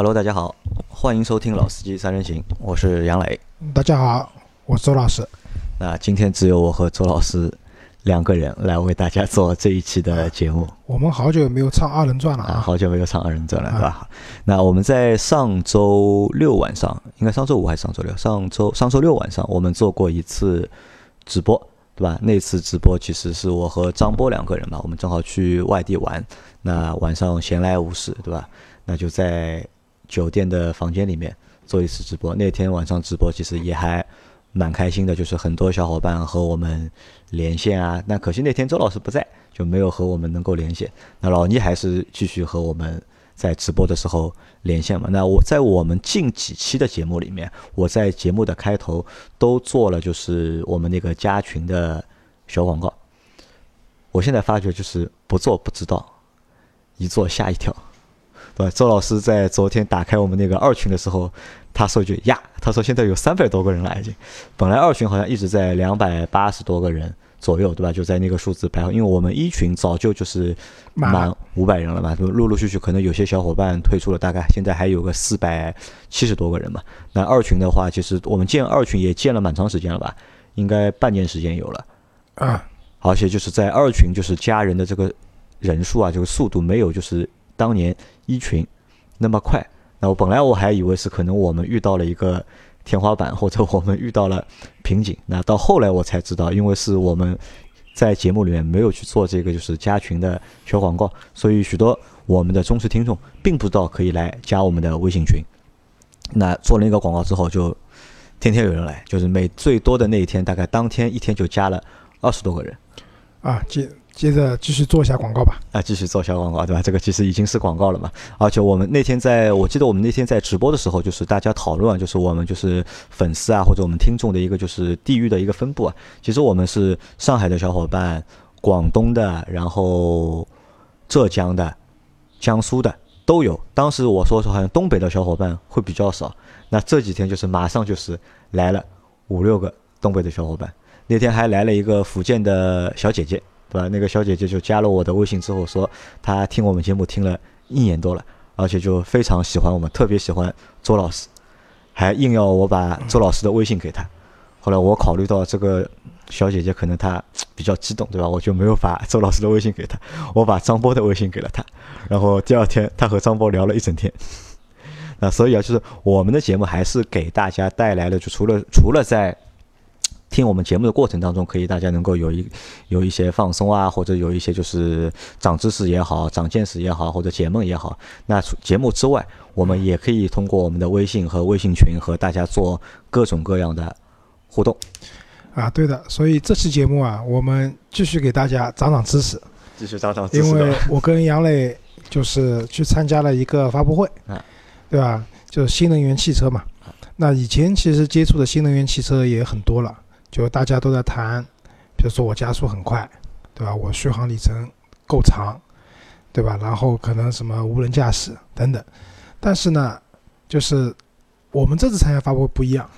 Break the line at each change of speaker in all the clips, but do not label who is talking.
Hello，大家好，欢迎收听《老司机三人行》，我是杨磊。
大家好，我是周老师。
那今天只有我和周老师两个人来为大家做这一期的节目。
我们好久没有唱二人转了啊！
好久没有唱二人转了，对吧？那我们在上周六晚上，应该上周五还是上周六？上周上周六晚上，我们做过一次直播，对吧？那次直播其实是我和张波两个人嘛，我们正好去外地玩，那晚上闲来无事，对吧？那就在酒店的房间里面做一次直播。那天晚上直播其实也还蛮开心的，就是很多小伙伴和我们连线啊。那可惜那天周老师不在，就没有和我们能够连线。那老倪还是继续和我们在直播的时候连线嘛。那我在我们近几期的节目里面，我在节目的开头都做了，就是我们那个加群的小广告。我现在发觉就是不做不知道，一做吓一跳。对，周老师在昨天打开我们那个二群的时候，他说一句呀，他说现在有三百多个人了已经。本来二群好像一直在两百八十多个人左右，对吧？就在那个数字徘徊。因为我们一群早就就是满五百人了嘛，就陆陆续续可能有些小伙伴退出了，大概现在还有个四百七十多个人嘛。那二群的话，其实我们建二群也建了蛮长时间了吧？应该半年时间有了
啊。
而且就是在二群就是加人的这个人数啊，这个速度没有就是。当年一群那么快，那我本来我还以为是可能我们遇到了一个天花板，或者我们遇到了瓶颈。那到后来我才知道，因为是我们在节目里面没有去做这个就是加群的小广告，所以许多我们的忠实听众并不知道可以来加我们的微信群。那做了那个广告之后，就天天有人来，就是每最多的那一天，大概当天一天就加了二十多个人。
啊，接接着继续做一下广告吧。
啊，继续做小广告，对吧？这个其实已经是广告了嘛。而且我们那天在，我记得我们那天在直播的时候，就是大家讨论，就是我们就是粉丝啊，或者我们听众的一个就是地域的一个分布啊。其实我们是上海的小伙伴、广东的，然后浙江的、江苏的都有。当时我说说，好像东北的小伙伴会比较少。那这几天就是马上就是来了五六个东北的小伙伴。那天还来了一个福建的小姐姐，对吧？那个小姐姐就加了我的微信之后说，她听我们节目听了一年多了，而且就非常喜欢我们，特别喜欢周老师，还硬要我把周老师的微信给她。后来我考虑到这个小姐姐可能她比较激动，对吧？我就没有把周老师的微信给她，我把张波的微信给了她。然后第二天，她和张波聊了一整天。那所以啊，就是我们的节目还是给大家带来了，就除了除了在听我们节目的过程当中，可以大家能够有一有一些放松啊，或者有一些就是长知识也好、长见识也好，或者解闷也好。那节目之外，我们也可以通过我们的微信和微信群和大家做各种各样的互动。
啊，对的。所以这期节目啊，我们继续给大家长长知识，
继续长长知识。
因为我跟杨磊就是去参加了一个发布会，啊，对吧？就是新能源汽车嘛。那以前其实接触的新能源汽车也很多了。就大家都在谈，比如说我加速很快，对吧？我续航里程够长，对吧？然后可能什么无人驾驶等等。但是呢，就是我们这次参加发布会不一样，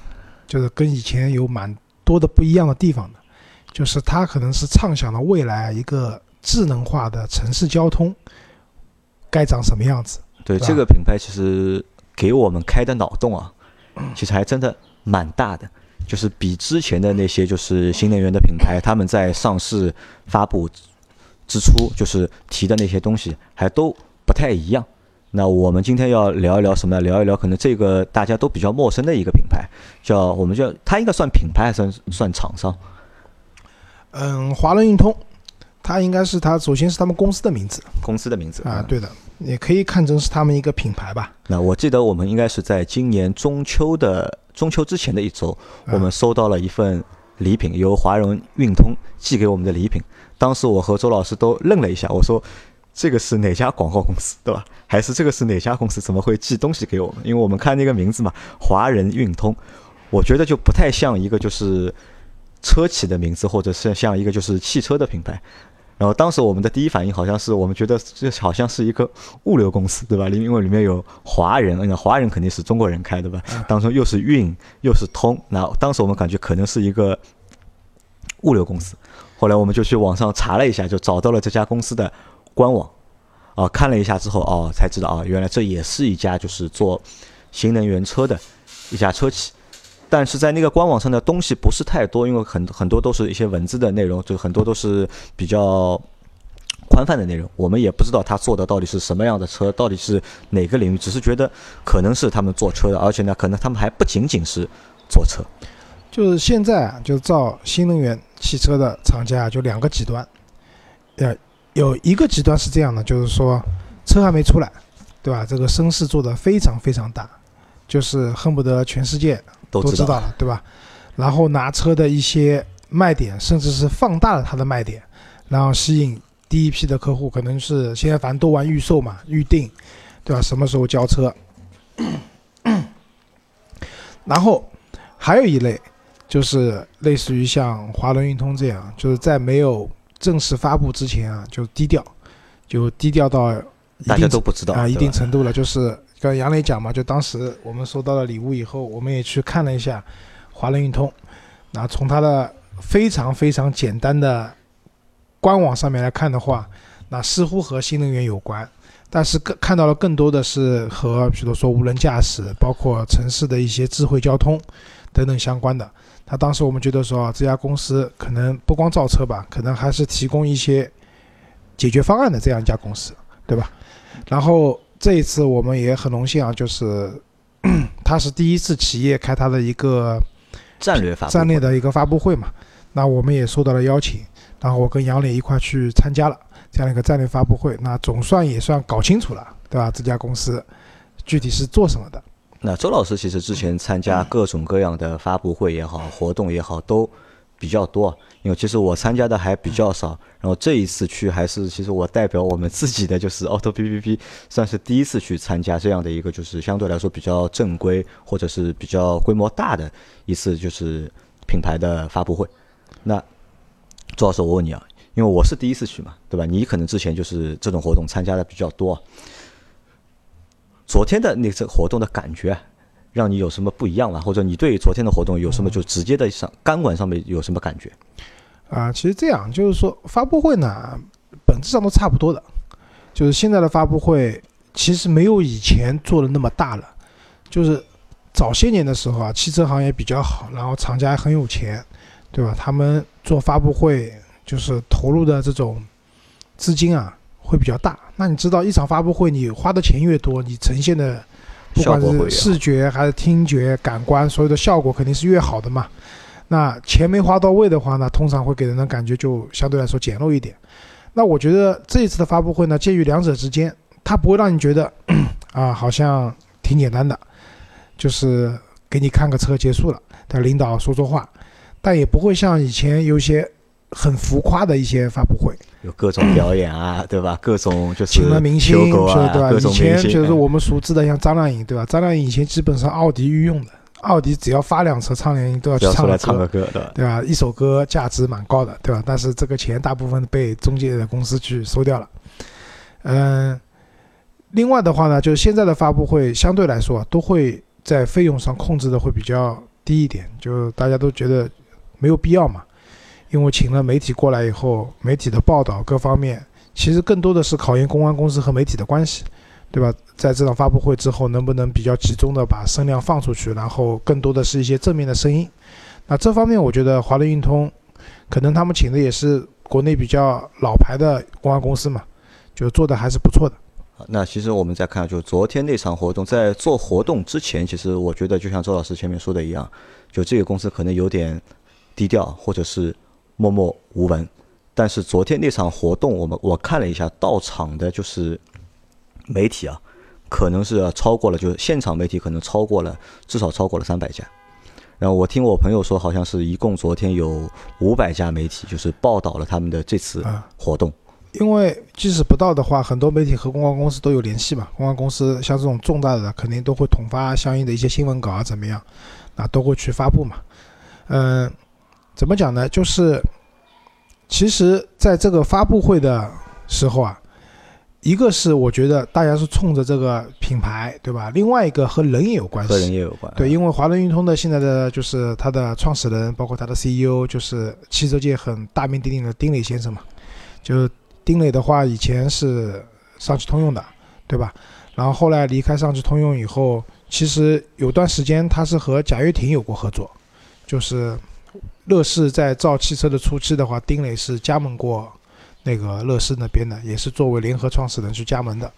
就是跟以前有蛮多的不一样的地方的。就是它可能是畅想了未来一个智能化的城市交通该长什么样子。
对这个品牌，其实给我们开的脑洞啊，其实还真的蛮大的。就是比之前的那些就是新能源的品牌，他们在上市发布之初，就是提的那些东西还都不太一样。那我们今天要聊一聊什么？聊一聊可能这个大家都比较陌生的一个品牌，叫我们叫它应该算品牌还是算厂商？
嗯，华伦运通，它应该是它首先是他们公司的名字，
公司的名字
啊，对的，也可以看成是他们一个品牌吧。
那我记得我们应该是在今年中秋的。中秋之前的一周，我们收到了一份礼品，由华人运通寄给我们的礼品。当时我和周老师都愣了一下，我说：“这个是哪家广告公司，对吧？还是这个是哪家公司？怎么会寄东西给我们？因为我们看那个名字嘛，华人运通，我觉得就不太像一个就是车企的名字，或者是像一个就是汽车的品牌。”然后当时我们的第一反应好像是，我们觉得这好像是一个物流公司，对吧？因为里面有华人，那华人肯定是中国人开的吧？当中又是运又是通，那当时我们感觉可能是一个物流公司。后来我们就去网上查了一下，就找到了这家公司的官网。啊，看了一下之后，哦，才知道啊，原来这也是一家就是做新能源车的一家车企。但是在那个官网上的东西不是太多，因为很很多都是一些文字的内容，就很多都是比较宽泛的内容。我们也不知道他做的到底是什么样的车，到底是哪个领域，只是觉得可能是他们做车的，而且呢，可能他们还不仅仅是做车。
就是现在啊，就造新能源汽车的厂家就两个极端，呃，有一个极端是这样的，就是说车还没出来，对吧？这个声势做的非常非常大，就是恨不得全世界。都知道了，对吧？然后拿车的一些卖点，甚至是放大了它的卖点，然后吸引第一批的客户，可能是现在反正都玩预售嘛，预定，对吧？什么时候交车？然后还有一类，就是类似于像华伦运通这样，就是在没有正式发布之前啊，就低调，就低调到
大家都不知道
啊，一定程度了，就是。跟杨磊讲嘛，就当时我们收到了礼物以后，我们也去看了一下华伦运通。那从它的非常非常简单的官网上面来看的话，那似乎和新能源有关，但是更看到了更多的是和比如说无人驾驶，包括城市的一些智慧交通等等相关的。他当时我们觉得说，这家公司可能不光造车吧，可能还是提供一些解决方案的这样一家公司，对吧？然后。这一次我们也很荣幸啊，就是 他是第一次企业开他的一个
战略发
战略的一个发布会嘛，那我们也受到了邀请，然后我跟杨磊一块去参加了这样一个战略发布会，那总算也算搞清楚了，对吧？这家公司具体是做什么的？
那周老师其实之前参加各种各样的发布会也好，活动也好，都比较多。因为其实我参加的还比较少，然后这一次去还是其实我代表我们自己的就是 Auto B B B，算是第一次去参加这样的一个就是相对来说比较正规或者是比较规模大的一次就是品牌的发布会。那周老师，我问你啊，因为我是第一次去嘛，对吧？你可能之前就是这种活动参加的比较多。昨天的那次活动的感觉。让你有什么不一样吗？或者你对昨天的活动有什么就直接的上钢管上面有什么感觉？
啊，其实这样就是说发布会呢，本质上都差不多的，就是现在的发布会其实没有以前做的那么大了。就是早些年的时候啊，汽车行业比较好，然后厂家很有钱，对吧？他们做发布会就是投入的这种资金啊会比较大。那你知道一场发布会你花的钱越多，你呈现的。不管是视觉还是听觉、感官，所有的效果肯定是越好的嘛。那钱没花到位的话呢，通常会给人的感觉就相对来说简陋一点。那我觉得这一次的发布会呢，介于两者之间，它不会让你觉得 啊，好像挺简单的，就是给你看个车结束了，但领导说说话，但也不会像以前有些很浮夸的一些发布会。
有各种表演啊，对吧？各种就是
请了明星，啊对
吧？
以前就是我们熟知的，像张靓颖，对吧？张靓颖以前基本上奥迪御用的，奥迪只要发辆车，张靓颖都要去唱
个歌，
对吧？一首歌价值蛮高的，对吧？但是这个钱大部分被中介的公司去收掉了。嗯，另外的话呢，就是现在的发布会相对来说都会在费用上控制的会比较低一点，就大家都觉得没有必要嘛。因为请了媒体过来以后，媒体的报道各方面，其实更多的是考验公关公司和媒体的关系，对吧？在这场发布会之后，能不能比较集中的把声量放出去，然后更多的是一些正面的声音。那这方面，我觉得华伦运通，可能他们请的也是国内比较老牌的公关公司嘛，就做的还是不错的。
那其实我们再看，就昨天那场活动，在做活动之前，其实我觉得就像周老师前面说的一样，就这个公司可能有点低调，或者是。默默无闻，但是昨天那场活动，我们我看了一下，到场的就是媒体啊，可能是超过了，就是现场媒体可能超过了，至少超过了三百家。然后我听我朋友说，好像是一共昨天有五百家媒体，就是报道了他们的这次活动。
因为即使不到的话，很多媒体和公关公司都有联系嘛，公关公司像这种重大的，肯定都会统发相应的一些新闻稿啊，怎么样，啊，都会去发布嘛，嗯。怎么讲呢？就是，其实在这个发布会的时候啊，一个是我觉得大家是冲着这个品牌，对吧？另外一个和人也有关系，
和人也有关。
对，因为华伦运通的现在的就是它的创始人，包括它的 CEO，就是汽车界很大名鼎鼎的丁磊先生嘛。就丁磊的话，以前是上汽通用的，对吧？然后后来离开上汽通用以后，其实有段时间他是和贾跃亭有过合作，就是乐视在造汽车的初期的话，丁磊是加盟过那个乐视那边的，也是作为联合创始人去加盟的。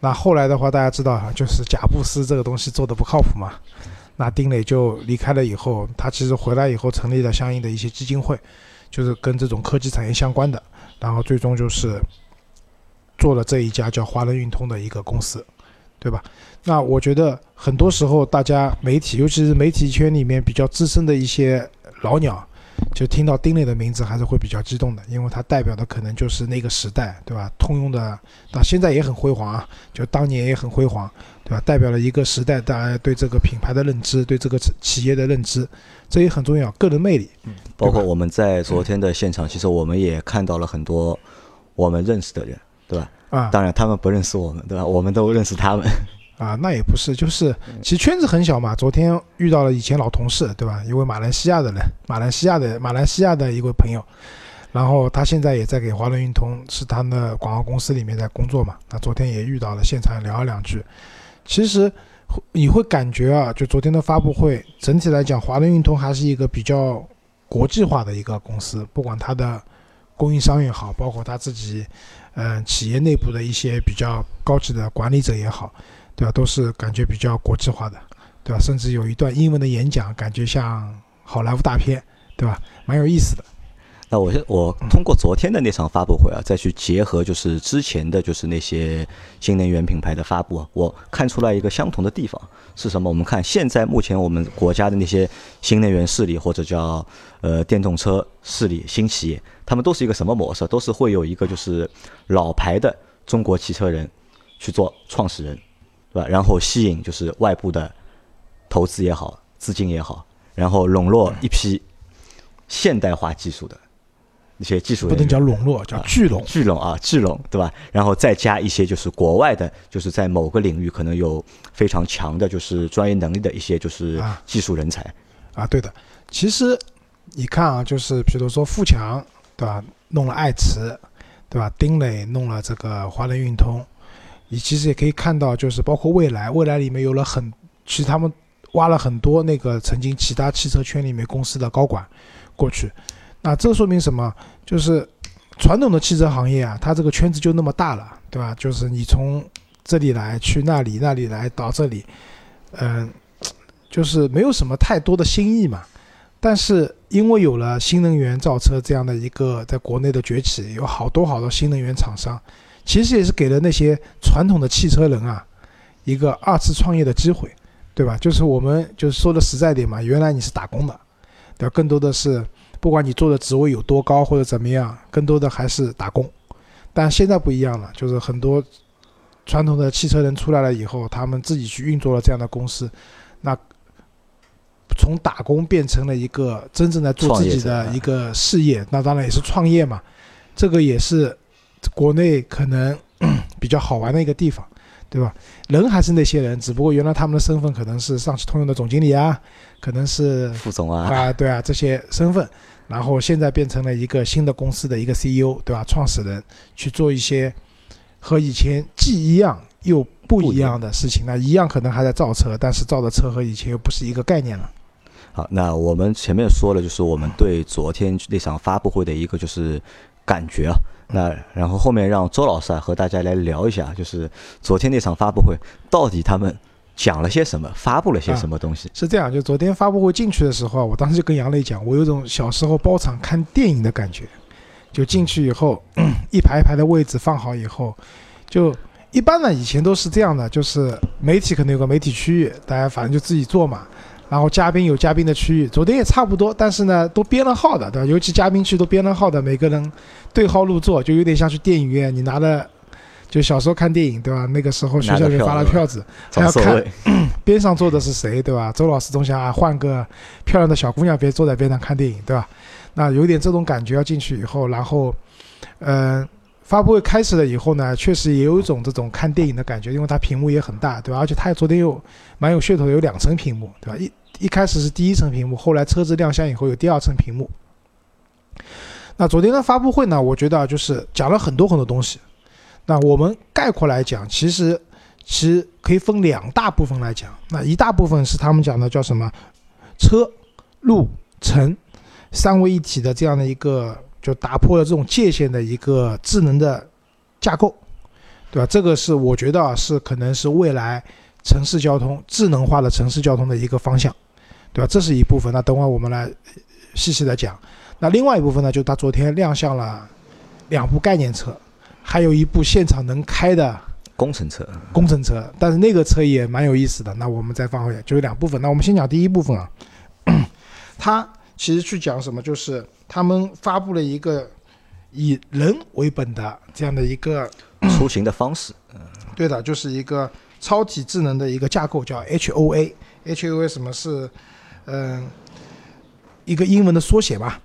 那后来的话，大家知道哈，就是贾布斯这个东西做的不靠谱嘛。那丁磊就离开了以后，他其实回来以后成立了相应的一些基金会，就是跟这种科技产业相关的，然后最终就是做了这一家叫华能运通的一个公司，对吧？那我觉得很多时候大家媒体，尤其是媒体圈里面比较资深的一些老鸟。就听到丁磊的名字还是会比较激动的，因为他代表的可能就是那个时代，对吧？通用的到现在也很辉煌啊，就当年也很辉煌，对吧？代表了一个时代，大家对这个品牌的认知，对这个企业的认知，这也很重要，个人魅力。
嗯，包括我们在昨天的现场，其实我们也看到了很多我们认识的人，对吧？
啊，
当然他们不认识我们，对吧？我们都认识他们。
啊，那也不是，就是其实圈子很小嘛。昨天遇到了以前老同事，对吧？一位马来西亚的人，马来西亚的马来西亚的一位朋友，然后他现在也在给华伦运通，是他的广告公司里面在工作嘛。那昨天也遇到了，现场聊了两句。其实你会感觉啊，就昨天的发布会，整体来讲，华伦运通还是一个比较国际化的一个公司，不管它的供应商也好，包括他自己，嗯，企业内部的一些比较高级的管理者也好。对吧？都是感觉比较国际化的，对吧？甚至有一段英文的演讲，感觉像好莱坞大片，对吧？蛮有意思的。
那我我通过昨天的那场发布会啊，再去结合就是之前的就是那些新能源品牌的发布，我看出来一个相同的地方是什么？我们看现在目前我们国家的那些新能源势力或者叫呃电动车势力新企业，他们都是一个什么模式？都是会有一个就是老牌的中国汽车人去做创始人。对吧？然后吸引就是外部的投资也好，资金也好，然后笼络一批现代化技术的一些技术
不能叫笼络，叫聚拢，
聚拢啊，聚拢，对吧？然后再加一些就是国外的，就是在某个领域可能有非常强的，就是专业能力的一些就是技术人才
啊。对的，其实你看啊，就是比如说富强，对吧？弄了爱驰，对吧？丁磊弄了这个华能运通。你其实也可以看到，就是包括未来，未来里面有了很，其实他们挖了很多那个曾经其他汽车圈里面公司的高管过去，那这说明什么？就是传统的汽车行业啊，它这个圈子就那么大了，对吧？就是你从这里来去那里，那里来到这里，嗯，就是没有什么太多的新意嘛。但是因为有了新能源造车这样的一个在国内的崛起，有好多好多新能源厂商。其实也是给了那些传统的汽车人啊，一个二次创业的机会，对吧？就是我们就是说的实在点嘛，原来你是打工的，对吧？更多的是不管你做的职位有多高或者怎么样，更多的还是打工。但现在不一样了，就是很多传统的汽车人出来了以后，他们自己去运作了这样的公司，那从打工变成了一个真正在做自己的一个事业，那当然也是创业嘛。这个也是。国内可能 比较好玩的一个地方，对吧？人还是那些人，只不过原来他们的身份可能是上汽通用的总经理啊，可能是
副总啊，
啊，对啊，这些身份，然后现在变成了一个新的公司的一个 CEO，对吧？创始人去做一些和以前既一样又不一样的事情。那一样可能还在造车，但是造的车和以前又不是一个概念了。
好，那我们前面说了，就是我们对昨天那场发布会的一个就是感觉啊。那然后后面让周老师啊和大家来聊一下，就是昨天那场发布会到底他们讲了些什么，发布了些什么东西？
是这样，就昨天发布会进去的时候啊，我当时就跟杨磊讲，我有种小时候包场看电影的感觉。就进去以后，一排一排的位置放好以后，就一般呢以前都是这样的，就是媒体可能有个媒体区域，大家反正就自己坐嘛。然后嘉宾有嘉宾的区域，昨天也差不多，但是呢，都编了号的，对吧？尤其嘉宾区都编了号的，每个人对号入座，就有点像去电影院，你拿了，就小时候看电影，对吧？那个时候学校里发了票子，还要看 边上坐的是谁，对吧？周老师总想啊，换个漂亮的小姑娘别坐在边上看电影，对吧？那有点这种感觉，要进去以后，然后，嗯。发布会开始了以后呢，确实也有一种这种看电影的感觉，因为它屏幕也很大，对吧？而且它昨天又蛮有噱头，有两层屏幕，对吧？一一开始是第一层屏幕，后来车子亮相以后有第二层屏幕。那昨天的发布会呢，我觉得就是讲了很多很多东西。那我们概括来讲，其实其实可以分两大部分来讲。那一大部分是他们讲的叫什么车、路、城三位一体的这样的一个，就打破了这种界限的一个智能的架构，对吧？这个是我觉得啊，是可能是未来城市交通智能化的城市交通的一个方向，对吧？这是一部分。那等会我们来细细的讲。那另外一部分呢，就他昨天亮相了两部概念车。还有一部现场能开的
工程车，
工程车，但是那个车也蛮有意思的。那我们再放回来，就是两部分。那我们先讲第一部分啊，他其实去讲什么，就是他们发布了一个以人为本的这样的一个
出行的方式。
对的，就是一个超体智能的一个架构，叫 HOA。HOA 什么是？嗯，一个英文的缩写吧。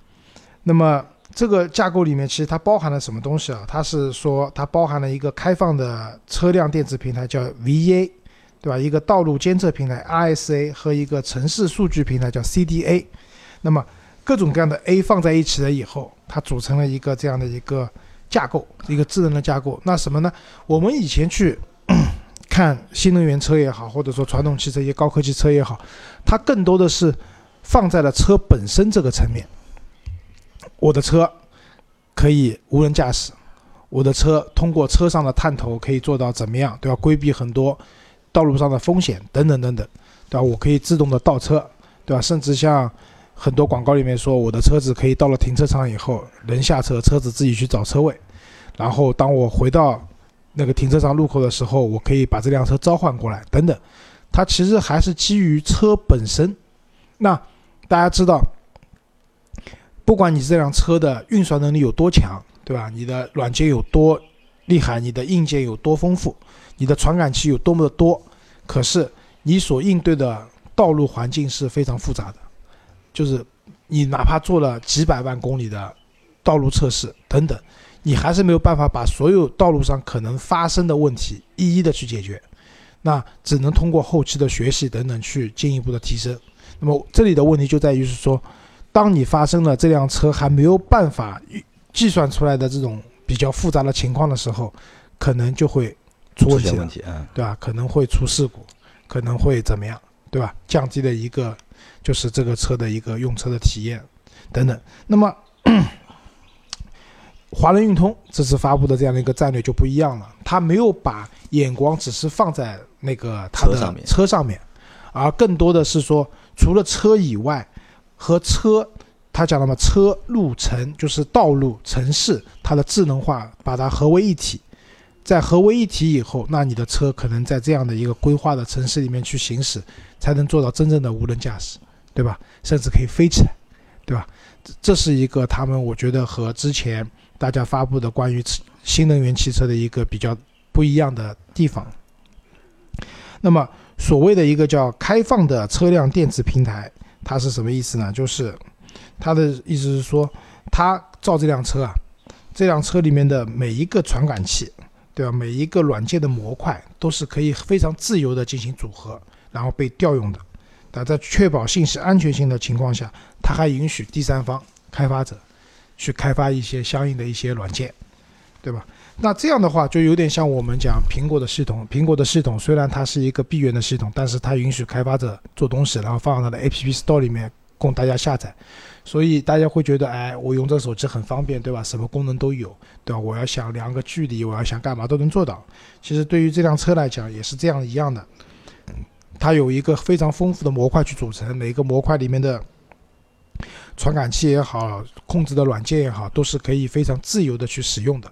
那么。这个架构里面其实它包含了什么东西啊？它是说它包含了一个开放的车辆电子平台叫 VA，对吧？一个道路监测平台 RSA 和一个城市数据平台叫 CDA。那么各种各样的 A 放在一起了以后，它组成了一个这样的一个架构，一个智能的架构。那什么呢？我们以前去看新能源车也好，或者说传统汽车一些高科技车也好，它更多的是放在了车本身这个层面。我的车可以无人驾驶，我的车通过车上的探头可以做到怎么样？对吧？规避很多道路上的风险等等等等，对吧？我可以自动的倒车，对吧？甚至像很多广告里面说，我的车子可以到了停车场以后，人下车，车子自己去找车位，然后当我回到那个停车场路口的时候，我可以把这辆车召唤过来，等等。它其实还是基于车本身。那大家知道。不管你这辆车的运算能力有多强，对吧？你的软件有多厉害，你的硬件有多丰富，你的传感器有多么的多，可是你所应对的道路环境是非常复杂的。就是你哪怕做了几百万公里的道路测试等等，你还是没有办法把所有道路上可能发生的问题一一的去解决。那只能通过后期的学习等等去进一步的提升。那么这里的问题就在于是说。当你发生了这辆车还没有办法计算出来的这种比较复杂的情况的时候，可能就会出
问题，
对吧？可能会出事故，可能会怎么样，对吧？降低了一个就是这个车的一个用车的体验等等。那么，华人运通这次发布的这样的一个战略就不一样了，它没有把眼光只是放在那个它的车上面，而更多的是说，除了车以外。和车，他讲了嘛，车路城就是道路城市，它的智能化把它合为一体，在合为一体以后，那你的车可能在这样的一个规划的城市里面去行驶，才能做到真正的无人驾驶，对吧？甚至可以飞起来，对吧？这这是一个他们我觉得和之前大家发布的关于新能源汽车的一个比较不一样的地方。那么所谓的一个叫开放的车辆电子平台。它是什么意思呢？就是它的意思是说，它造这辆车啊，这辆车里面的每一个传感器，对吧？每一个软件的模块都是可以非常自由的进行组合，然后被调用的。但在确保信息安全性的情况下，它还允许第三方开发者去开发一些相应的一些软件，对吧？那这样的话，就有点像我们讲苹果的系统。苹果的系统虽然它是一个闭源的系统，但是它允许开发者做东西，然后放到它的 App Store 里面供大家下载。所以大家会觉得，哎，我用这手机很方便，对吧？什么功能都有，对吧？我要想量个距离，我要想干嘛都能做到。其实对于这辆车来讲，也是这样一样的。它有一个非常丰富的模块去组成，每个模块里面的传感器也好，控制的软件也好，都是可以非常自由的去使用的。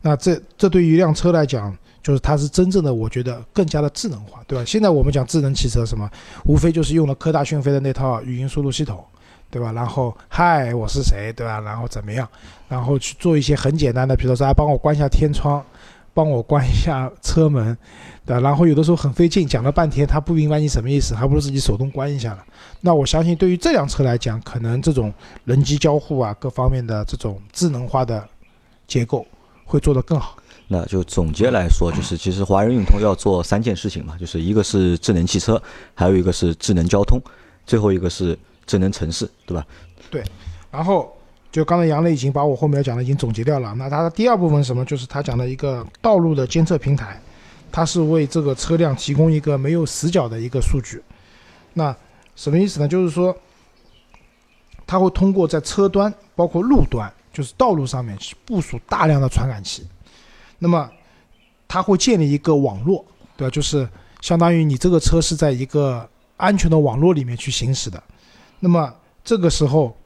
那这这对于一辆车来讲，就是它是真正的，我觉得更加的智能化，对吧？现在我们讲智能汽车，什么无非就是用了科大讯飞的那套语音输入系统，对吧？然后嗨，我是谁，对吧？然后怎么样？然后去做一些很简单的，比如说啊，帮我关一下天窗，帮我关一下车门，对吧？然后有的时候很费劲，讲了半天他不明白你什么意思，还不如自己手动关一下了。那我相信对于这辆车来讲，可能这种人机交互啊，各方面的这种智能化的结构。会做得更好。
那就总结来说，就是其实华人运通要做三件事情嘛，就是一个是智能汽车，还有一个是智能交通，最后一个是智能城市，对吧？
对。然后就刚才杨磊已经把我后面要讲的已经总结掉了。那它的第二部分什么？就是他讲的一个道路的监测平台，它是为这个车辆提供一个没有死角的一个数据。那什么意思呢？就是说，它会通过在车端，包括路端，就是道路上面去部署大量的传感器。那么，它会建立一个网络，对吧？就是相当于你这个车是在一个安全的网络里面去行驶的。那么这个时候，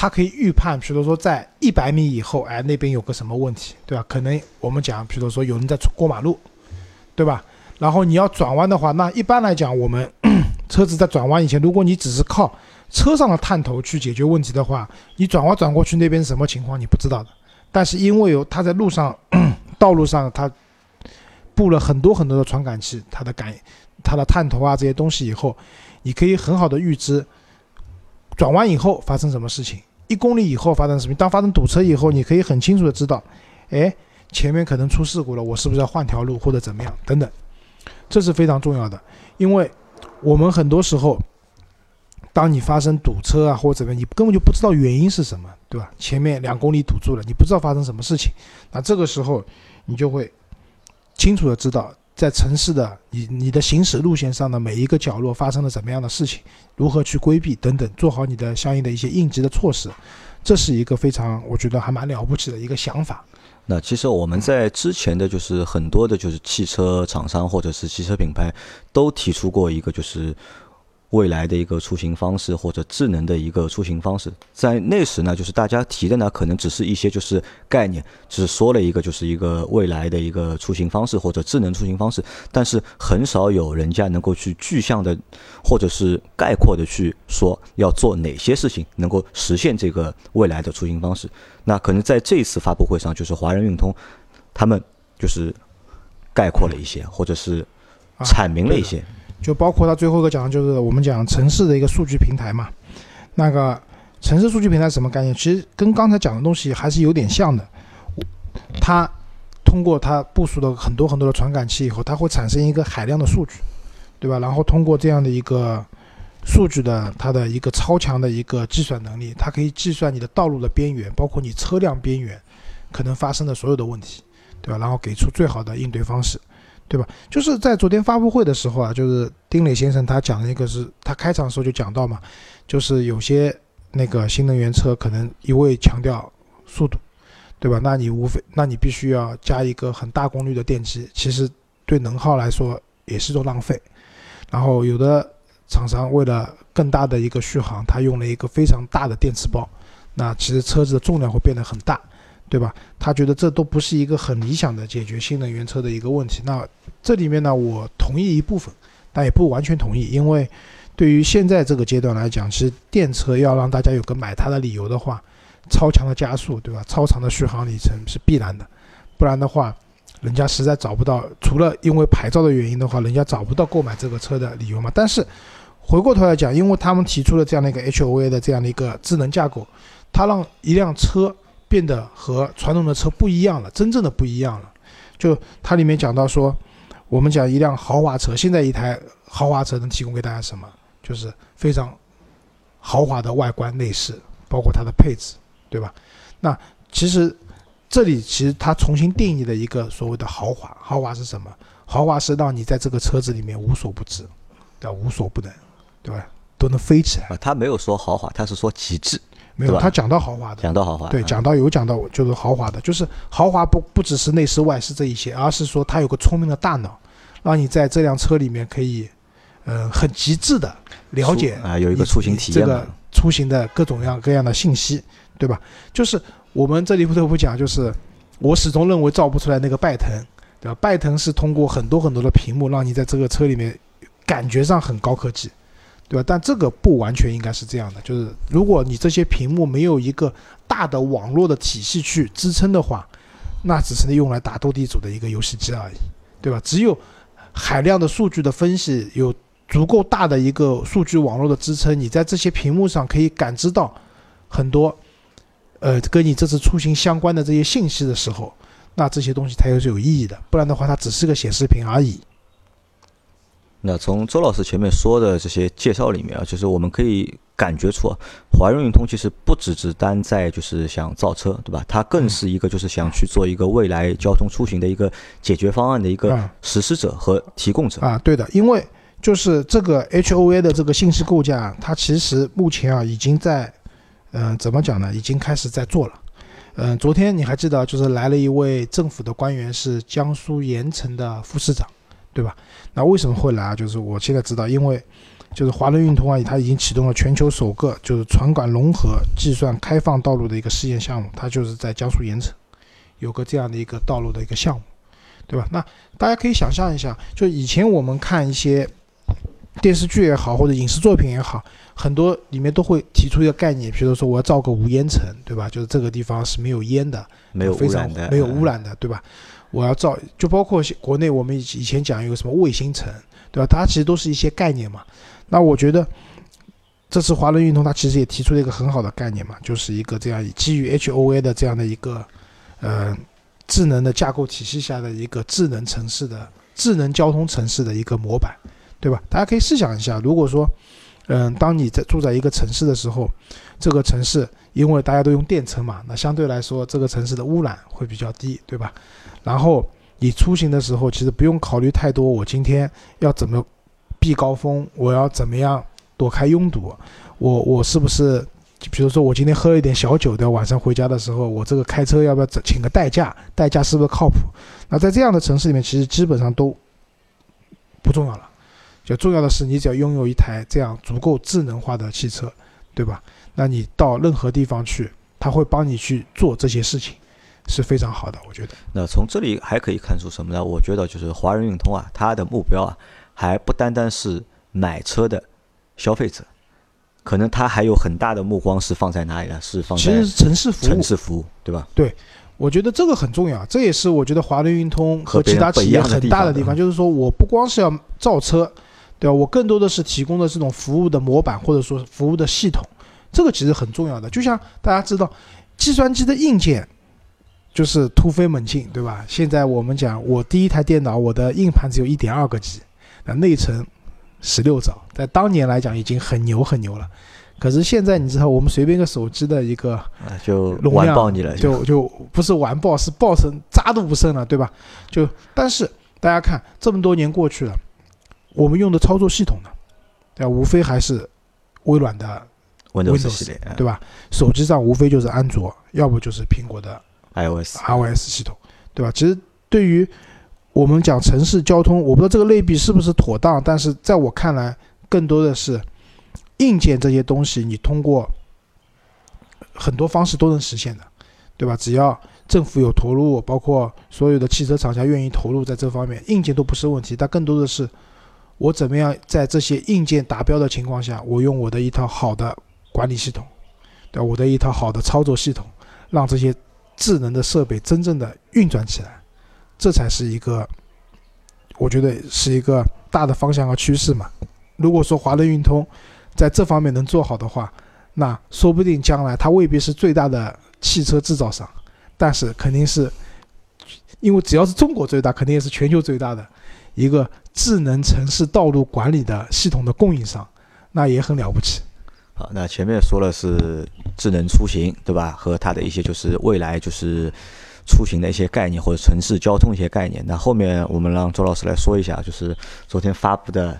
它可以预判，比如说在一百米以后，哎，那边有个什么问题，对吧？可能我们讲，比如说有人在过马路，对吧？然后你要转弯的话，那一般来讲，我们 车子在转弯以前，如果你只是靠车上的探头去解决问题的话，你转弯转过去那边什么情况你不知道的。但是因为有它在路上。道路上，它布了很多很多的传感器，它的感、它的探头啊这些东西以后，你可以很好的预知转弯以后发生什么事情，一公里以后发生什么。当发生堵车以后，你可以很清楚的知道，哎，前面可能出事故了，我是不是要换条路或者怎么样等等，这是非常重要的，因为我们很多时候。当你发生堵车啊或者怎么样，你根本就不知道原因是什么，对吧？前面两公里堵住了，你不知道发生什么事情，那这个时候你就会清楚的知道，在城市的你你的行驶路线上的每一个角落发生了什么样的事情，如何去规避等等，做好你的相应的一些应急的措施，这是一个非常我觉得还蛮了不起的一个想法。
那其实我们在之前的就是很多的就是汽车厂商或者是汽车品牌都提出过一个就是。未来的一个出行方式，或者智能的一个出行方式，在那时呢，就是大家提的呢，可能只是一些就是概念，只说了一个就是一个未来的一个出行方式或者智能出行方式，但是很少有人家能够去具象的或者是概括的去说要做哪些事情能够实现这个未来的出行方式。那可能在这次发布会上，就是华人运通他们就是概括了一些，或者是阐明了一些。
就包括他最后一个讲的就是我们讲城市的一个数据平台嘛，那个城市数据平台什么概念？其实跟刚才讲的东西还是有点像的。它通过它部署的很多很多的传感器以后，它会产生一个海量的数据，对吧？然后通过这样的一个数据的它的一个超强的一个计算能力，它可以计算你的道路的边缘，包括你车辆边缘可能发生的所有的问题，对吧？然后给出最好的应对方式。对吧？就是在昨天发布会的时候啊，就是丁磊先生他讲的一个是他开场的时候就讲到嘛，就是有些那个新能源车可能一味强调速度，对吧？那你无非那你必须要加一个很大功率的电机，其实对能耗来说也是种浪费。然后有的厂商为了更大的一个续航，他用了一个非常大的电池包，那其实车子的重量会变得很大。对吧？他觉得这都不是一个很理想的解决新能源车的一个问题。那这里面呢，我同意一部分，但也不完全同意，因为对于现在这个阶段来讲，其实电车要让大家有个买它的理由的话，超强的加速，对吧？超长的续航里程是必然的，不然的话，人家实在找不到，除了因为牌照的原因的话，人家找不到购买这个车的理由嘛。但是回过头来讲，因为他们提出了这样的一个 HOA 的这样的一个智能架构，它让一辆车。变得和传统的车不一样了，真正的不一样了。就它里面讲到说，我们讲一辆豪华车，现在一台豪华车能提供给大家什么？就是非常豪华的外观内饰，包括它的配置，对吧？那其实这里其实它重新定义了一个所谓的豪华。豪华是什么？豪华是让你在这个车子里面无所不知，对吧？无所不能，对吧？都能飞起来。
他没有说豪华，他是说极致。
没有，他讲到豪华的，
讲到豪华，
对，讲到有讲到就是豪华的，就是豪华不不只是内饰外饰这一些，而是说它有个聪明的大脑，让你在这辆车里面可以，呃，很极致的了解
啊，有一个出行体
验，这个出行的各种样各样的信息，对吧？就是我们这里不得不讲，就是我始终认为造不出来那个拜腾，对吧？拜腾是通过很多很多的屏幕，让你在这个车里面感觉上很高科技。对吧？但这个不完全应该是这样的，就是如果你这些屏幕没有一个大的网络的体系去支撑的话，那只是用来打斗地主的一个游戏机而已，对吧？只有海量的数据的分析，有足够大的一个数据网络的支撑，你在这些屏幕上可以感知到很多，呃，跟你这次出行相关的这些信息的时候，那这些东西才是有意义的。不然的话，它只是个显示屏而已。
那从周老师前面说的这些介绍里面啊，就是我们可以感觉出，华润运通其实不只是单在就是想造车，对吧？它更是一个就是想去做一个未来交通出行的一个解决方案的一个实施者和提供者
啊。对的，因为就是这个 H O A 的这个信息构架，它其实目前啊已经在，嗯，怎么讲呢？已经开始在做了。嗯，昨天你还记得，就是来了一位政府的官员，是江苏盐城的副市长。对吧？那为什么会来啊？就是我现在知道，因为 就是华润运通啊，它已经启动了全球首个就是传感融合计算开放道路的一个试验项目，它就是在江苏盐城有个这样的一个道路的一个项目，对吧？那大家可以想象一下，就以前我们看一些 电视剧也好，或者影视作品也好，很多里面都会提出一个概念，比如说我要造个无烟城，对吧？就是这个地方是没有烟的，
没有污染的，
没有污染的，对吧？我要造，就包括国内我们以以前讲一个什么卫星城，对吧？它其实都是一些概念嘛。那我觉得这次华润运通它其实也提出了一个很好的概念嘛，就是一个这样基于 H O A 的这样的一个呃智能的架构体系下的一个智能城市的智能交通城市的一个模板，对吧？大家可以试想一下，如果说嗯，当你在住在一个城市的时候，这个城市因为大家都用电车嘛，那相对来说这个城市的污染会比较低，对吧？然后你出行的时候，其实不用考虑太多。我今天要怎么避高峰？我要怎么样躲开拥堵？我我是不是，比如说我今天喝了一点小酒，的，晚上回家的时候，我这个开车要不要请个代驾？代驾是不是靠谱？那在这样的城市里面，其实基本上都不重要了。就重要的是，你只要拥有一台这样足够智能化的汽车，对吧？那你到任何地方去，他会帮你去做这些事情。是非常好的，我觉得。
那从这里还可以看出什么呢？我觉得就是华人运通啊，它的目标啊，还不单单是买车的消费者，可能他还有很大的目光是放在哪里呢？是放在
其实城市服务，
城市服务，对吧？
对，我觉得这个很重要，这也是我觉得华人运通和其他企业很大的地方，就是说我不光是要造车，对吧？我更多的是提供的这种服务的模板或者说服务的系统，这个其实很重要的。就像大家知道，计算机的硬件。就是突飞猛进，对吧？现在我们讲，我第一台电脑，我的硬盘只有一点二个 G，那内存十六兆，在当年来讲已经很牛很牛了。可是现在你知道，我们随便一个手机的一个
就完爆你了，
就就不是完爆，是爆成渣都不剩了，对吧？就但是大家看，这么多年过去了，我们用的操作系统呢，对吧？无非还是微软的
Windows 系列，
对吧？手机上无非就是安卓，要不就是苹果的。
iOS，iOS
系统，对吧？其实对于我们讲城市交通，我不知道这个类比是不是妥当，但是在我看来，更多的是硬件这些东西，你通过很多方式都能实现的，对吧？只要政府有投入，包括所有的汽车厂家愿意投入在这方面，硬件都不是问题。但更多的是我怎么样在这些硬件达标的情况下，我用我的一套好的管理系统，对我的一套好的操作系统，让这些。智能的设备真正的运转起来，这才是一个，我觉得是一个大的方向和趋势嘛。如果说华润运通在这方面能做好的话，那说不定将来它未必是最大的汽车制造商，但是肯定是，因为只要是中国最大，肯定也是全球最大的一个智能城市道路管理的系统的供应商，那也很了不起。
好，那前面说了是智能出行，对吧？和它的一些就是未来就是出行的一些概念或者城市交通一些概念。那后面我们让周老师来说一下，就是昨天发布的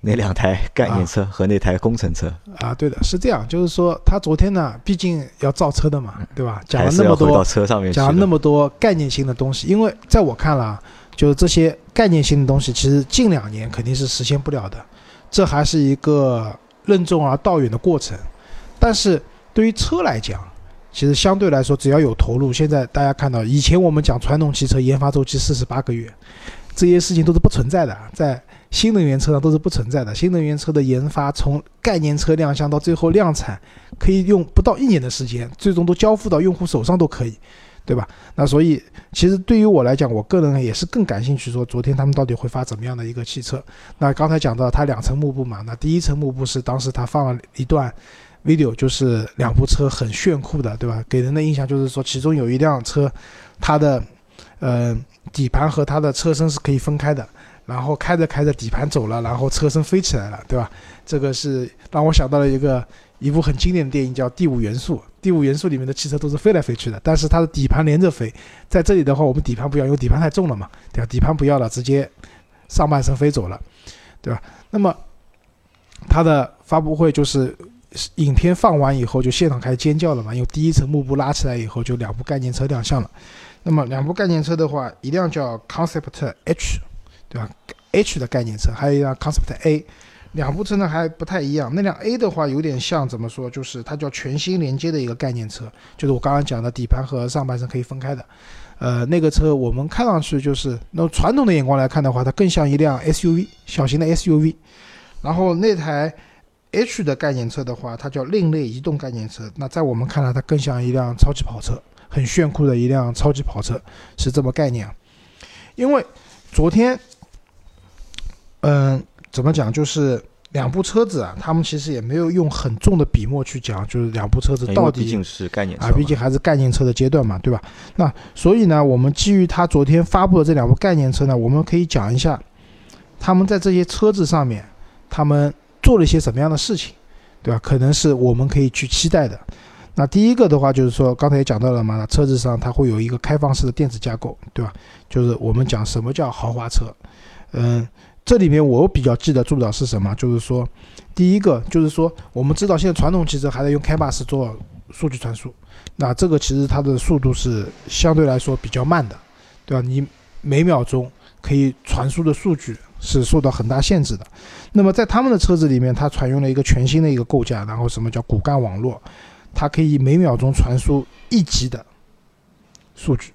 那两台概念车和那台工程车。
啊，对的，是这样，就是说他昨天呢，毕竟要造车的嘛，对吧？讲了那么多，讲了那么多概念性的东西，因为在我看来，就是这些概念性的东西，其实近两年肯定是实现不了的，这还是一个。任重而道远的过程，但是对于车来讲，其实相对来说，只要有投入，现在大家看到，以前我们讲传统汽车研发周期四十八个月，这些事情都是不存在的，在新能源车上都是不存在的。新能源车的研发，从概念车亮相到最后量产，可以用不到一年的时间，最终都交付到用户手上都可以。对吧？那所以其实对于我来讲，我个人也是更感兴趣，说昨天他们到底会发怎么样的一个汽车？那刚才讲到它两层幕布嘛，那第一层幕布是当时他放了一段 video，就是两部车很炫酷的，对吧？给人的印象就是说，其中有一辆车，它的呃底盘和它的车身是可以分开的，然后开着开着底盘走了，然后车身飞起来了，对吧？这个是让我想到了一个一部很经典的电影，叫《第五元素》。《第五元素》里面的汽车都是飞来飞去的，但是它的底盘连着飞。在这里的话，我们底盘不要，因为底盘太重了嘛，对吧？底盘不要了，直接上半身飞走了，对吧？那么它的发布会就是影片放完以后，就现场开始尖叫了嘛，因为第一层幕布拉起来以后，就两部概念车亮相了。那么两部概念车的话，一辆叫 Concept H，对吧？H 的概念车，还有一辆 Concept A，两部车呢还不太一样。那辆 A 的话有点像怎么说？就是它叫全新连接的一个概念车，就是我刚刚讲的底盘和上半身可以分开的。呃，那个车我们看上去就是那传统的眼光来看的话，它更像一辆 SUV，小型的 SUV。然后那台 H 的概念车的话，它叫另类移动概念车。那在我们看来，它更像一辆超级跑车。很炫酷的一辆超级跑车，是这么概念。因为昨天，嗯，怎么讲，就是两部车子啊，他们其实也没有用很重的笔墨去讲，就是两部车子到底
毕竟是概念
啊，毕竟还是概念车的阶段嘛，对吧？那所以呢，我们基于他昨天发布的这两部概念车呢，我们可以讲一下，他们在这些车子上面，他们做了一些什么样的事情，对吧？可能是我们可以去期待的。那第一个的话就是说，刚才也讲到了嘛，车子上它会有一个开放式的电子架构，对吧？就是我们讲什么叫豪华车，嗯，这里面我比较记得住的是什么？就是说，第一个就是说，我们知道现在传统汽车还在用开巴士做数据传输，那这个其实它的速度是相对来说比较慢的，对吧？你每秒钟可以传输的数据是受到很大限制的。那么在他们的车子里面，它采用了一个全新的一个构架，然后什么叫骨干网络？它可以每秒钟传输一 G 的数据，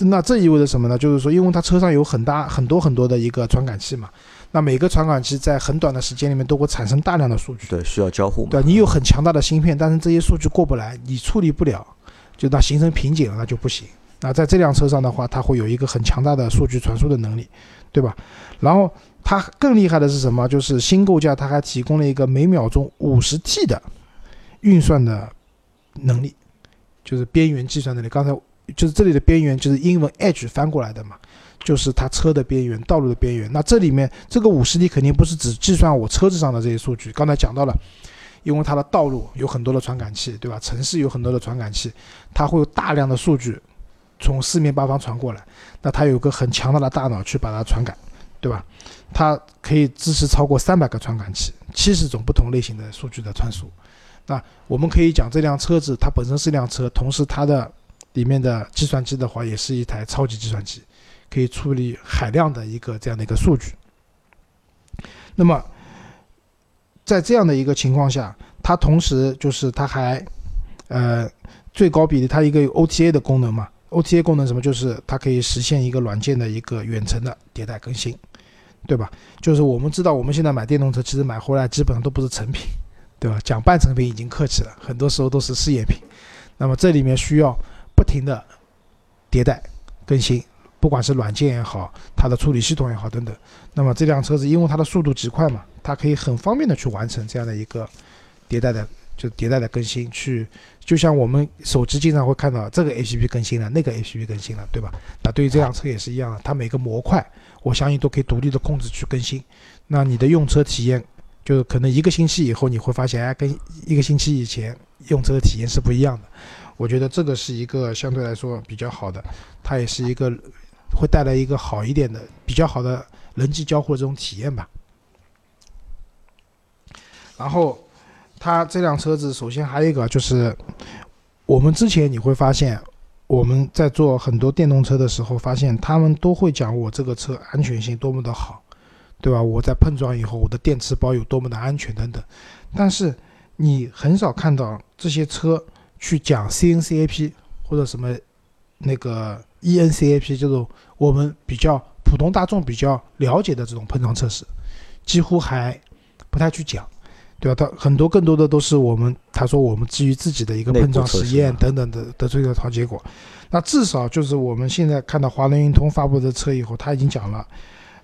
那这意味着什么呢？就是说，因为它车上有很大很多很多的一个传感器嘛，那每个传感器在很短的时间里面都会产生大量的数据，
对，需要交互。
对，你有很强大的芯片，但是这些数据过不来，你处理不了，就那形成瓶颈了，那就不行。那在这辆车上的话，它会有一个很强大的数据传输的能力，对吧？然后它更厉害的是什么？就是新构架，它还提供了一个每秒钟五十 T 的。运算的能力就是边缘计算能力。刚才就是这里的边缘就是英文 edge 翻过来的嘛，就是它车的边缘、道路的边缘。那这里面这个五十 T 肯定不是只计算我车子上的这些数据。刚才讲到了，因为它的道路有很多的传感器，对吧？城市有很多的传感器，它会有大量的数据从四面八方传过来。那它有个很强大的大脑去把它传感，对吧？它可以支持超过三百个传感器，七十种不同类型的数据的传输。那我们可以讲，这辆车子它本身是一辆车，同时它的里面的计算机的话，也是一台超级计算机，可以处理海量的一个这样的一个数据。那么，在这样的一个情况下，它同时就是它还，呃，最高比例它一个 OTA 的功能嘛？OTA 功能什么？就是它可以实现一个软件的一个远程的迭代更新，对吧？就是我们知道，我们现在买电动车，其实买回来基本上都不是成品。对吧？讲半成品已经客气了，很多时候都是试验品。那么这里面需要不停的迭代更新，不管是软件也好，它的处理系统也好等等。那么这辆车子因为它的速度极快嘛，它可以很方便的去完成这样的一个迭代的，就迭代的更新。去就像我们手机经常会看到这个 APP 更新了，那个 APP 更新了，对吧？那对于这辆车也是一样的，它每个模块我相信都可以独立的控制去更新。那你的用车体验。就是可能一个星期以后你会发现，哎，跟一个星期以前用车的体验是不一样的。我觉得这个是一个相对来说比较好的，它也是一个会带来一个好一点的、比较好的人机交互的这种体验吧。然后，它这辆车子首先还有一个就是，我们之前你会发现，我们在做很多电动车的时候，发现他们都会讲我这个车安全性多么的好。对吧？我在碰撞以后，我的电池包有多么的安全等等，但是你很少看到这些车去讲 CNCAP 或者什么那个 ENCAP 这种我们比较普通大众比较了解的这种碰撞测试，几乎还不太去讲，对吧？他很多更多的都是我们他说我们基于自己的一个碰撞实验等等的得出一个好结果。那至少就是我们现在看到华能运通发布的车以后，他已经讲了，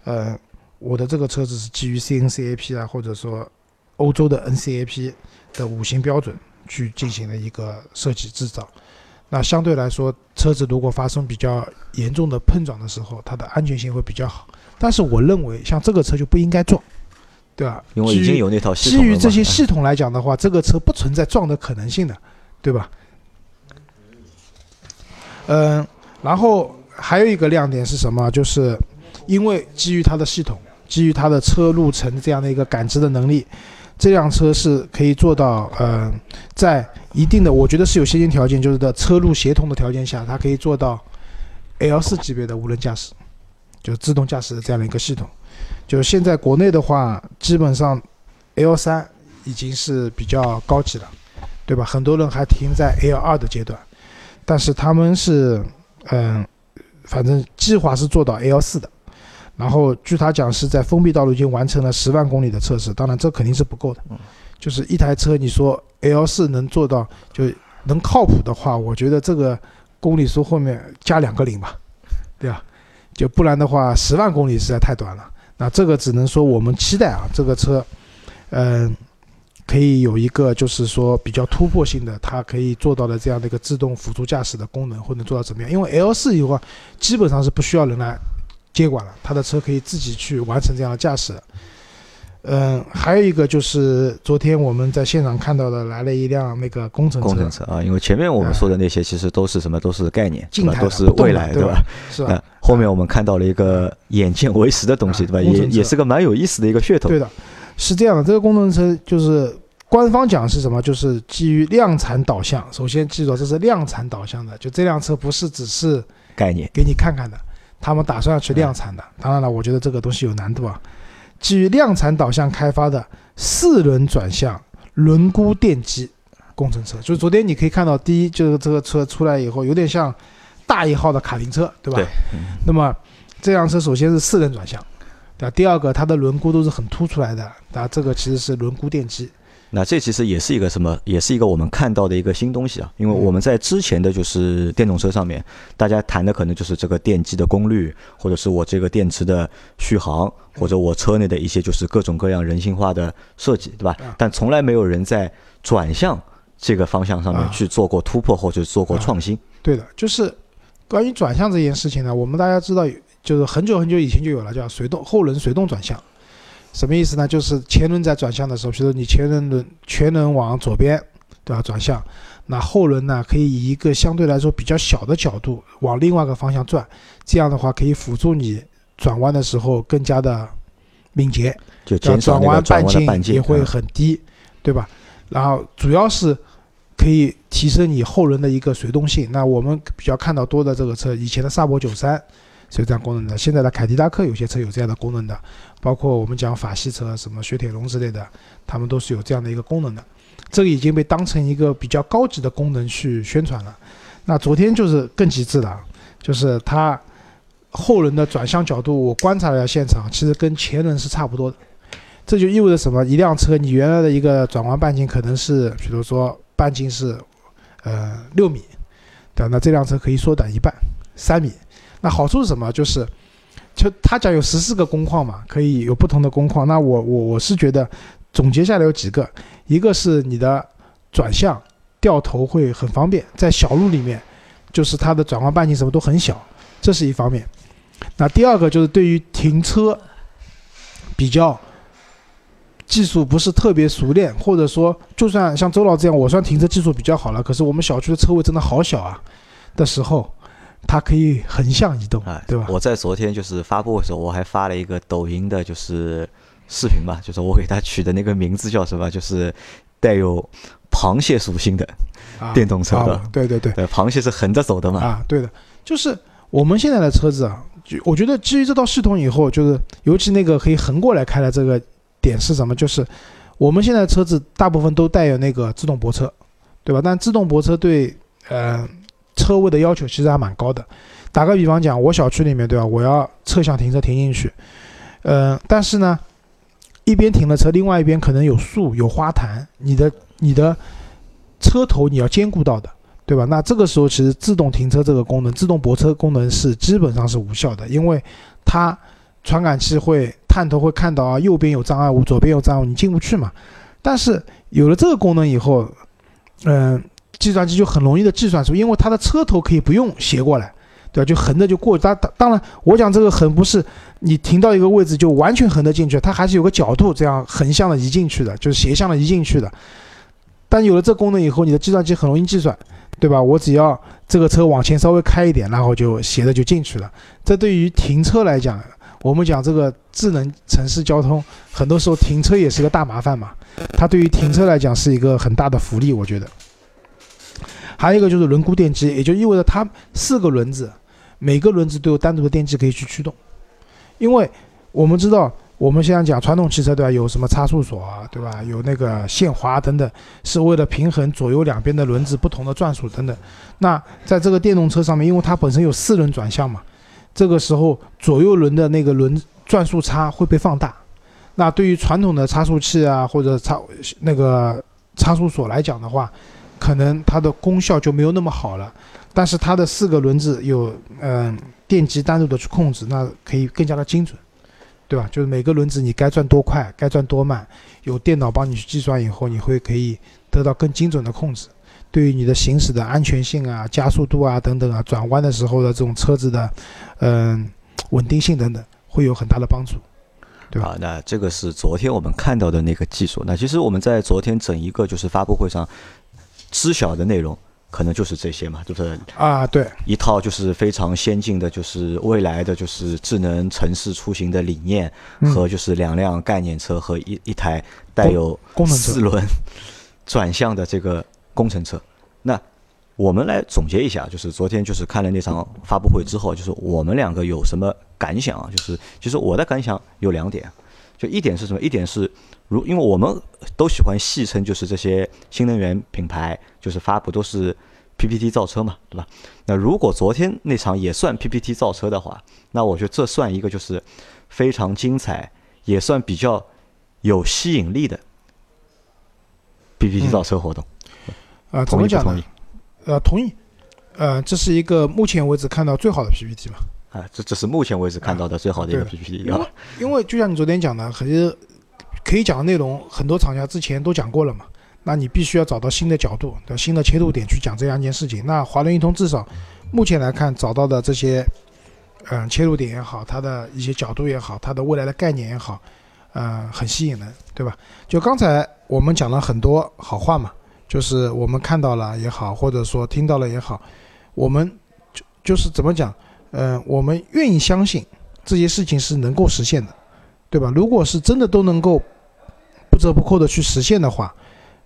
呃。我的这个车子是基于 CNCAP 啊，或者说欧洲的 NCAP 的五星标准去进行了一个设计制造。那相对来说，车子如果发生比较严重的碰撞的时候，它的安全性会比较好。但是我认为，像这个车就不应该撞，对吧？
因为已经有那套系统
基于这些系统来讲的话，这个车不存在撞的可能性的，对吧？嗯，然后还有一个亮点是什么？就是因为基于它的系统，基于它的车路程这样的一个感知的能力，这辆车是可以做到，呃，在一定的我觉得是有先进条件，就是的车路协同的条件下，它可以做到 L 四级别的无人驾驶，就自动驾驶的这样的一个系统。就现在国内的话，基本上 L 三已经是比较高级了，对吧？很多人还停在 L 二的阶段。但是他们是，嗯，反正计划是做到 L 四的，然后据他讲是在封闭道路已经完成了十万公里的测试，当然这肯定是不够的，就是一台车你说 L 四能做到就能靠谱的话，我觉得这个公里数后面加两个零吧，对吧？就不然的话十万公里实在太短了，那这个只能说我们期待啊，这个车，嗯。可以有一个就是说比较突破性的，它可以做到的这样的一个自动辅助驾驶的功能，或者做到怎么样？因为 L 四以后基本上是不需要人来接管了，他的车可以自己去完成这样的驾驶。嗯，还有一个就是昨天我们在现场看到的，来了一辆那个工程车。
工程车啊，因为前面我们说的那些其实都是什么？都是概念，
静态
都是未来，
对
吧？
是吧？
后面我们看到了一个眼见为实的东西，对吧？也也是个蛮有意思的一个噱头。
对的，是这样的，这个工程车就是。官方讲是什么？就是基于量产导向。首先记住，这是量产导向的，就这辆车不是只是
概念
给你看看的，他们打算要去量产的。当然了，我觉得这个东西有难度啊。基于量产导向开发的四轮转向轮毂电机工程车，就是昨天你可以看到，第一就是这个车出来以后有点像大一号的卡丁车，对吧？
对。
那么这辆车首先是四轮转向，对吧？第二个，它的轮毂都是很凸出来的，啊，这个其实是轮毂电机。
那这其实也是一个什么？也是一个我们看到的一个新东西啊！因为我们在之前的就是电动车上面，大家谈的可能就是这个电机的功率，或者是我这个电池的续航，或者我车内的一些就是各种各样人性化的设计，对吧？但从来没有人在转向这个方向上面去做过突破或者做过创新。
对的，就是关于转向这件事情呢，我们大家知道，就是很久很久以前就有了，叫随动后轮随动转向。什么意思呢？就是前轮在转向的时候，比如说你前轮轮前轮往左边，对吧？转向，那后轮呢可以以一个相对来说比较小的角度往另外一个方向转，这样的话可以辅助你转弯的时候更加的敏捷，
就转
弯
半
径也会很低，对吧？然后主要是可以提升你后轮的一个随动性。那我们比较看到多的这个车，以前的萨博九三。是有这样功能的，现在的凯迪拉克有些车有这样的功能的，包括我们讲法系车，什么雪铁龙之类的，他们都是有这样的一个功能的。这个已经被当成一个比较高级的功能去宣传了。那昨天就是更极致了，就是它后轮的转向角度，我观察了一下现场，其实跟前轮是差不多的。这就意味着什么？一辆车你原来的一个转弯半径可能是，比如说半径是呃六米，对那这辆车可以缩短一半，三米。那好处是什么？就是，就他讲有十四个工况嘛，可以有不同的工况。那我我我是觉得，总结下来有几个，一个是你的转向掉头会很方便，在小路里面，就是它的转弯半径什么都很小，这是一方面。那第二个就是对于停车比较技术不是特别熟练，或者说就算像周老这样，我算停车技术比较好了，可是我们小区的车位真的好小啊的时候。它可以横向移动，对吧？
我在昨天就是发布的时候，我还发了一个抖音的，就是视频吧，就是我给它取的那个名字叫什么？就是带有螃蟹属性的电动车的。
对对对，
螃蟹是横着走的嘛？
啊，对的，就是我们现在的车子啊，就我觉得基于这套系统以后，就是尤其那个可以横过来开的这个点是什么？就是我们现在车子大部分都带有那个自动泊车，对吧？但自动泊车对，呃。车位的要求其实还蛮高的，打个比方讲，我小区里面对吧，我要侧向停车停进去，呃，但是呢，一边停了车，另外一边可能有树有花坛，你的你的车头你要兼顾到的，对吧？那这个时候其实自动停车这个功能，自动泊车功能是基本上是无效的，因为它传感器会探头会看到啊，右边有障碍物，左边有障碍物，你进不去嘛。但是有了这个功能以后，嗯。计算机就很容易的计算出，因为它的车头可以不用斜过来，对吧？就横着就过。当当当然，我讲这个横不是你停到一个位置就完全横着进去，它还是有个角度这样横向的移进去的，就是斜向的移进去的。但有了这功能以后，你的计算机很容易计算，对吧？我只要这个车往前稍微开一点，然后就斜着就进去了。这对于停车来讲，我们讲这个智能城市交通，很多时候停车也是个大麻烦嘛。它对于停车来讲是一个很大的福利，我觉得。还有一个就是轮毂电机，也就意味着它四个轮子，每个轮子都有单独的电机可以去驱动，因为我们知道。我们现在讲传统汽车，对吧？有什么差速锁啊，对吧？有那个限滑等等，是为了平衡左右两边的轮子不同的转速等等。那在这个电动车上面，因为它本身有四轮转向嘛，这个时候左右轮的那个轮转速差会被放大。那对于传统的差速器啊或者差那个差速锁来讲的话，可能它的功效就没有那么好了。但是它的四个轮子有嗯电机单独的去控制，那可以更加的精准。对吧？就是每个轮子你该转多快，该转多慢，有电脑帮你去计算以后，你会可以得到更精准的控制。对于你的行驶的安全性啊、加速度啊等等啊，转弯的时候的这种车子的嗯稳定性等等，会有很大的帮助，对吧？
那这个是昨天我们看到的那个技术。那其实我们在昨天整一个就是发布会上知晓的内容。可能就是这些嘛，就是
啊，对，
一套就是非常先进的，就是未来的就是智能城市出行的理念和就是两辆概念车和一一台带有四轮 转向的这个工程车。那我们来总结一下，就是昨天就是看了那场发布会之后，就是我们两个有什么感想啊？就是其实我的感想有两点，就一点是什么？一点是如因为我们都喜欢戏称，就是这些新能源品牌。就是发布都是 PPT 造车嘛，对吧？那如果昨天那场也算 PPT 造车的话，那我觉得这算一个就是非常精彩，也算比较有吸引力的 PPT 造车活动。
啊，怎么讲呢？呃，同意。呃，这是一个目前为止看到最好的 PPT 嘛？
啊，这这是目前为止看到的最好的一个 PPT。
因为 因为就像你昨天讲的，很多可以讲的内容，很多厂家之前都讲过了嘛。那你必须要找到新的角度、新的切入点去讲这样一件事情。那华伦运通至少目前来看找到的这些，嗯，切入点也好，它的一些角度也好，它的未来的概念也好，嗯，很吸引人，对吧？就刚才我们讲了很多好话嘛，就是我们看到了也好，或者说听到了也好，我们就就是怎么讲，嗯，我们愿意相信这些事情是能够实现的，对吧？如果是真的都能够不折不扣的去实现的话。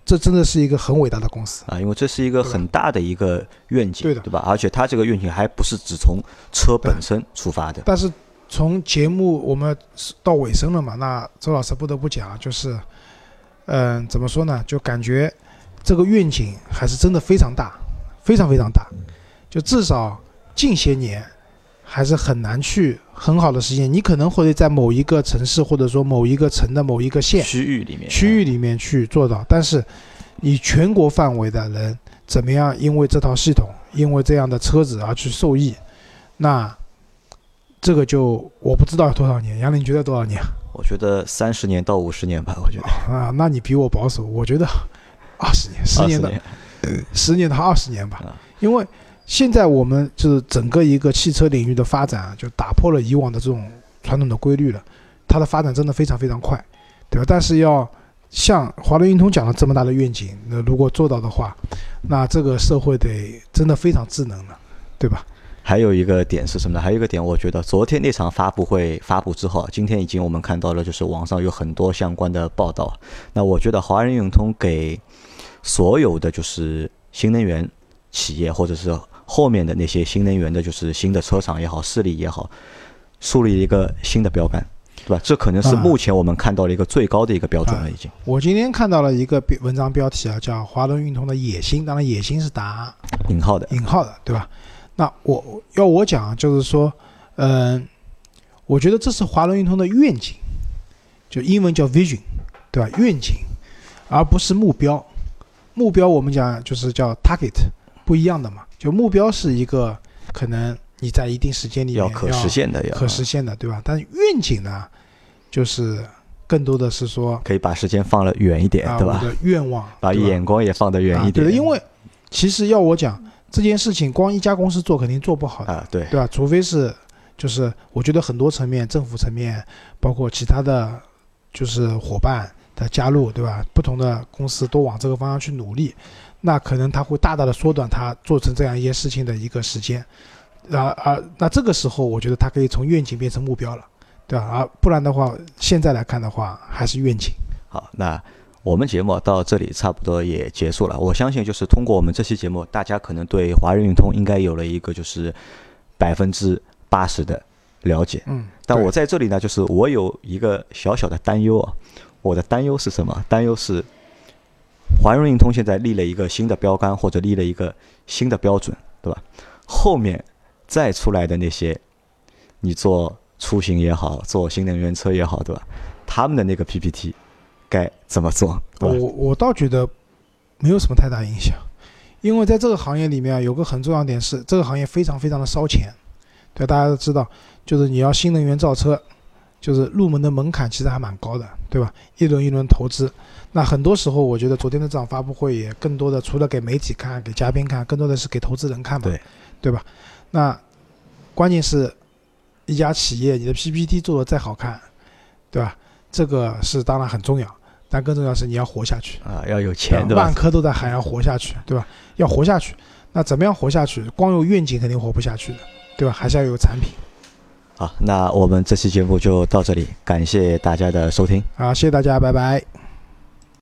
这真的是一个很伟大的公司
啊！因为这是一个很大的一个愿景，
对的，
对吧？而且它这个愿景还不是只从车本身出发的。
但是从节目我们到尾声了嘛，那周老师不得不讲，就是，嗯，怎么说呢？就感觉这个愿景还是真的非常大，非常非常大。就至少近些年还是很难去很好的实现。你可能会在某一个城市或者说某一个城的某一个县
区域里面
区域里面去做到，但是。你全国范围的人怎么样？因为这套系统，因为这样的车子而去受益，那这个就我不知道多少年。杨林，你觉得多少年？
我觉得三十年到五十年吧。我觉得
啊，那你比我保守。我觉得二十年，十年的，十年到二十年吧。因为现在我们就是整个一个汽车领域的发展啊，就打破了以往的这种传统的规律了。它的发展真的非常非常快，对吧？但是要。像华伦运通讲了这么大的愿景，那如果做到的话，那这个社会得真的非常智能了，对吧？
还有一个点是什么呢？还有一个点，我觉得昨天那场发布会发布之后，今天已经我们看到了，就是网上有很多相关的报道。那我觉得华人运通给所有的就是新能源企业，或者是后面的那些新能源的，就是新的车厂也好，势力也好，树立一个新的标杆。对吧？这可能是目前我们看到的一个最高的一个标准了，已经。
我今天看到了一个文章标题啊，叫“华伦运通的野心”，当然野心是打
引号的，
引号的，对吧？那我要我讲，就是说，嗯，我觉得这是华伦运通的愿景，就英文叫 vision，对吧？愿景，而不是目标。目标我们讲就是叫 target，不一样的嘛。就目标是一个可能你在一定时间里面要
可实现的，
可实现的，对吧？但是愿景呢？就是更多的是说，
可以把时间放了远一点，对吧？
愿望，
把眼光也放得远一点。
对的，因为其实要我讲这件事情，光一家公司做肯定做不好的，
啊，对，
对吧？除非是，就是我觉得很多层面，政府层面，包括其他的，就是伙伴的加入，对吧？不同的公司都往这个方向去努力，那可能它会大大的缩短它做成这样一件事情的一个时间。啊啊，那这个时候我觉得它可以从愿景变成目标了，对吧？而不然的话，现在来看的话还是愿景。
好，那我们节目到这里差不多也结束了。我相信就是通过我们这期节目，大家可能对华润运通应该有了一个就是百分之八十的了解。
嗯，
但我在这里呢，就是我有一个小小的担忧啊。我的担忧是什么？担忧是华润运通现在立了一个新的标杆，或者立了一个新的标准，对吧？后面。再出来的那些，你做出行也好，做新能源车也好，对吧？他们的那个 PPT 该怎么做？
我我倒觉得没有什么太大影响，因为在这个行业里面啊有个很重要点是，这个行业非常非常的烧钱。对，大家都知道，就是你要新能源造车，就是入门的门槛其实还蛮高的，对吧？一轮一轮投资，那很多时候我觉得昨天的这场发布会也更多的除了给媒体看、给嘉宾看，更多的是给投资人看嘛，
对
对吧？那关键是，一家企业，你的 PPT 做的再好看，对吧？这个是当然很重要，但更重要是你要活下去
啊，要有钱，对吧？
万科都在喊要活下去，对吧？要活下去，那怎么样活下去？光有愿景肯定活不下去的，对吧？还是要有产品。
好，那我们这期节目就到这里，感谢大家的收听。
好，谢谢大家，拜拜。